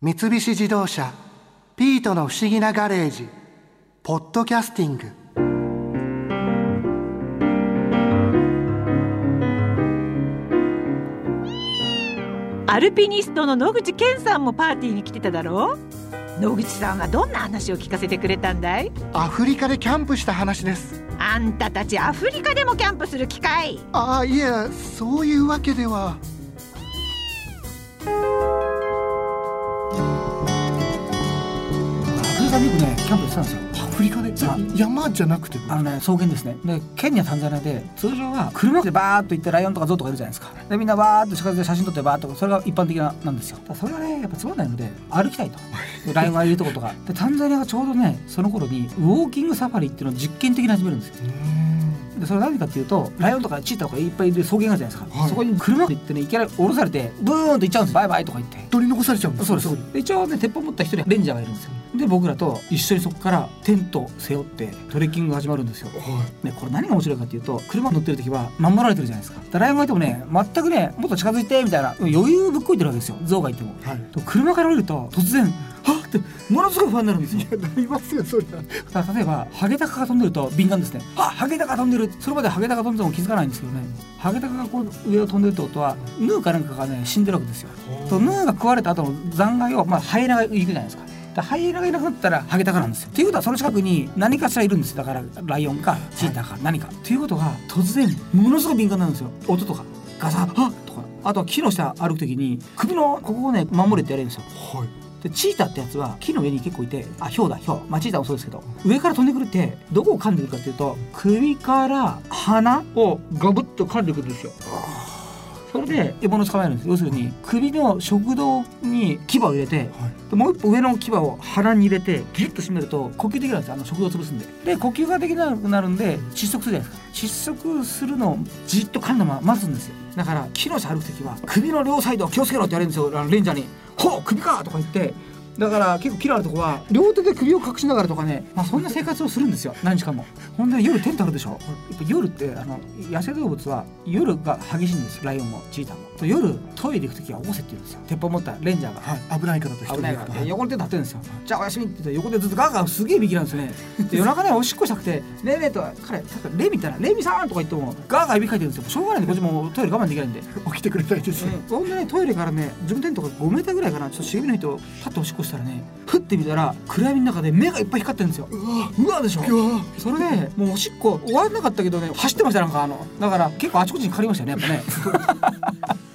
三菱自動車「ピートの不思議なガレージ」「ポッドキャスティング」アルピニストの野口健さんもパーティーに来てただろ？う野口さんはどんな話を聞かせてくれたんだい？アフリカでキャンプした話です。あんたたちアフリカでもキャンプする機会？ああいえそういうわけではよくねキャンプしてたんですよ。アフリカで？あ。山じゃなくて？あのね草原ですね。でケニアタンザニアで通常は車？でバーッと行ってライオンとかゾウとかいるじゃないですか。でみんなバーッと近づいて写真撮ってバーッとそれが一般的ななんですよ。それがねやっぱつまんないので歩きたいと。ライオンがいるとことかでタンザニアがちょうどねその頃にウォーキングサファリっていうのを実験的に始めるんですよでそれ何かっていうとライオンとかチーターとかいっぱいいる草原があるじゃないですか、はい。そこに車で行ってねいきなり降ろされてブーンと行っちゃうんですバイバイとか言って。取り残されちゃうんですそうです。で一応ね鉄砲持った一人レンジャーがいるんですよ。で僕らと一緒にそこからテント背負ってトレッキングが始まるんですよ。はね、これ何が面白いかっていうと車乗ってる時は守られてるじゃないですか。でライオンがいてもね全くねもっと近づいてみたいな余裕ぶっこいてるわけですよ。象がいても。いはい。と車から降りると突然はっってものすごい不安になるんですよ。なりますよそりゃ。だから例えばハゲタカが飛んでると敏感ですね。あハゲタカが飛んでるそれまでハゲタカが飛んでても気づかないんですけどね。ハゲタカがこう上を飛んでるってことはヌーかなんかがね死んでるわけですよ。とヌーが食われた後の残骸を、まあ、ハイエナが行くじゃないですか。でハイエナがいなくなったらハゲタカなんですよ。っていうことはその近くに何かしらいるんですよ。だからライオンかチーターか何か、っていうことが突然ものすごい敏感なんですよ。音とか。ガサッとか。あとは木の下歩く時に首のここをね守れってやれるんですよ。はいでチーターってやつは木の上に結構いてあヒョウだヒョウ。まあチーターもそうですけど上から飛んでくるってどこを噛んでくるかっていうと首から鼻をガブッと噛んでくるんですよ。それで獲物を捕まえるんです。要するに首の食道に牙を入れてはい。でもう一歩上の牙を鼻に入れてギュッと締めると呼吸できるんですよ。あの食道を潰すんで。で呼吸ができなくなるんで窒息するじゃないですか。窒息するのをじっと噛んだまま待つんですよだから木の下歩く時は首の両サイド気をつけろって言われるんですよレンジャーに「ほう首か!」とか言ってだから結構木のあるとこは両手で首を隠しながらとかね、まあ、そんな生活をするんですよ。何日間も。ほんで夜テントあるでしょ。やっぱ夜ってあの野生動物は夜が激しいんですよ。ライオンもチーターも。と夜トイレ行く時は起こせって言うんですよ。鉄砲持ったレンジャーが。はい。危ないからと危ないから。横に手立ってるんですよ。じゃあおやすみって言って横でずっとガーガーすげえビキなんですよね。で夜中ねおしっこしたくて「ねえねえ」と彼レミったら「レミさん」とか言ってもガーガーいびきかいてるんですよ。しょうがないんでこっちもトイレ我慢できないんで。起きてくれないですうん。ほんでねトイレからね自分テントが5メーターぐらいかな。ちょっと茂みの人パッとおしっこしたらねふって見たら暗闇の中で目がいっぱい光ってるんですよ。うわうわでしょ？それでもうおしっこ終わらなかったけどね走ってましたなんかあの。だから結構あちこちに借りましたよねやっぱね。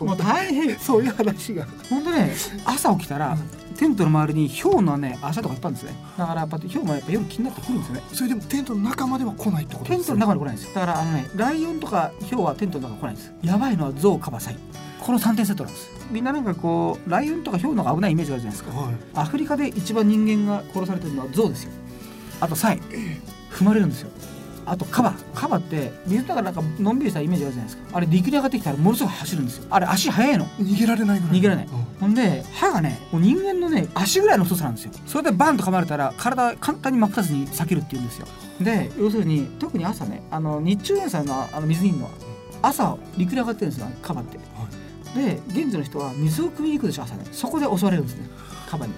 もう大変そういう話が。ほんとね朝起きたらテントの周りにヒョウのね足跡がいっぱいんですね。だからやっぱヒョウもやっぱ夜気になってくるんですよね。それでもテントの中までは来ないってことですテントの中に来ないんです。よだからあのねライオンとかヒョウはテントの中に来ないんです。やばいのはゾウカバサイこの3点セットなんです。みんななんかこうライオンとかヒョウの方が危ないイメージがあるじゃないですか。はい。アフリカで一番人間が殺されてるのはゾウですよ。あとサイ。踏まれるんですよ。あとカバカバって水の中なんかのんびりしたイメージあるじゃないですか。あれ陸に上がってきたらものすごく走るんですよ。あれ足速いの。逃げられないぐらい逃げられない。うん。ほんで歯がねもう人間のね足ぐらいの太さなんですよ。それでバンと噛まれたら体簡単に真っ二つに裂けるって言うんですよ。で要するに特に朝ねあの日中連載のあの水にいるのは朝陸に上がってるんですよカバってで現地の人は水を汲みに行くでしょ朝ね。そこで襲われるんですねカバに。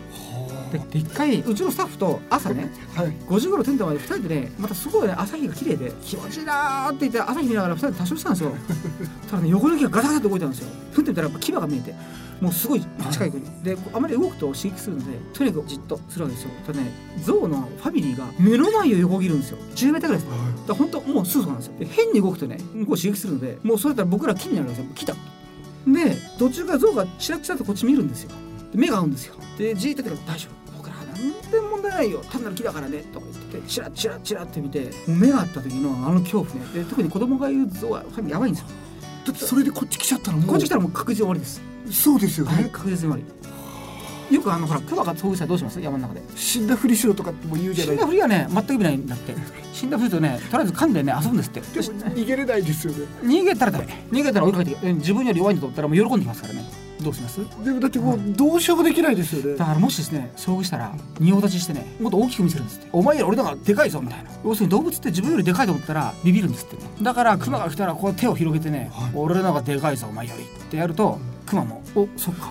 でで一回うちのスタッフと朝ねはい。5時頃テントまで2人でねまたすごいね朝日が綺麗で気持ちいいなーって言って朝日見ながら2人で多少したんですよ。ただね横の木がガタガタって動いたんですよ。ふってみたらやっぱ牙が見えてもうすごい近い距離。であまり動くと刺激するのでとにかくじっとするわけですよ。ただねゾウのファミリーが目の前を横切るんですよ。10メーターぐらいです。だから本当もうすぐなんですよ。で変に動くとね向こう刺激するのでもうそれだったら僕ら木になるんですよ。来たで途中からゾウがチラチラとこっち見るんですよ。で目が合うんですよ。でじーっと見たら大丈夫。僕らは何でも問題ないよ。単なる木だからね。とか言っててチラチラチラって見てもう目が合った時のあの恐怖ね。で特に子供がいるゾウはやばいんですよ。だってそれでこっち来ちゃったらもうこっち来たらもう確実に終わりです。そうですよはいね確実に終わりよくあのほらクマが遭遇したらどうします？山の中で。死んだふりしろとかっても言うじゃ死ないんだふりはね全く意味ないんだって。死んだふりとねとりあえず噛んでね遊ぶんですって。でも逃げれないですよね。逃げたらダメ。逃げたら追いかけて自分より弱いんだと思ったらもう喜んできますからね。どうします？でもだってもうどうしようもできないですよね。だからもしですね遭遇したら仁王立ちしてねもっと大きく見せるんですって。お前より俺の方がでかいぞみたいな。要するに動物って自分よりでかいと思ったらビビるんですってね。だからクマが来たらこう手を広げてね、はい。俺の方がでかいぞお前よりってやるとクマも「おそっか」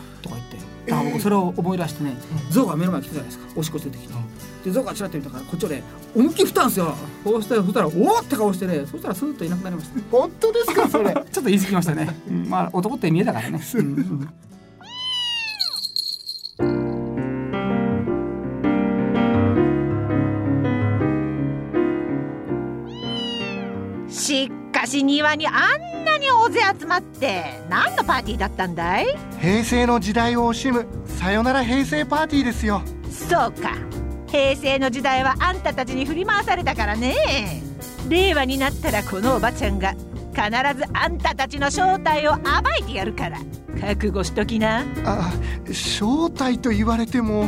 とか言ってだから僕それを思い出してね、象が目の前に来たじゃないですかおしっこ出てきて、で象がちらっと見たからこっちをね思いっきり振ったんですよ。そうしたらそしたらおおって顔してねそしたらスーッといなくなりました。本当ですかそれ。ちょっと言い過ぎましたね、うん。まあ男って見えたからね、うんうんしかし庭にあんなに大勢集まって何のパーティーだったんだい？平成の時代を惜しむさよなら平成パーティーですよ。そうか。平成の時代はあんたたちに振り回されたからね。令和になったらこのおばちゃんが必ずあんたたちの正体を暴いてやるから。覚悟しときな。あ正体と言われても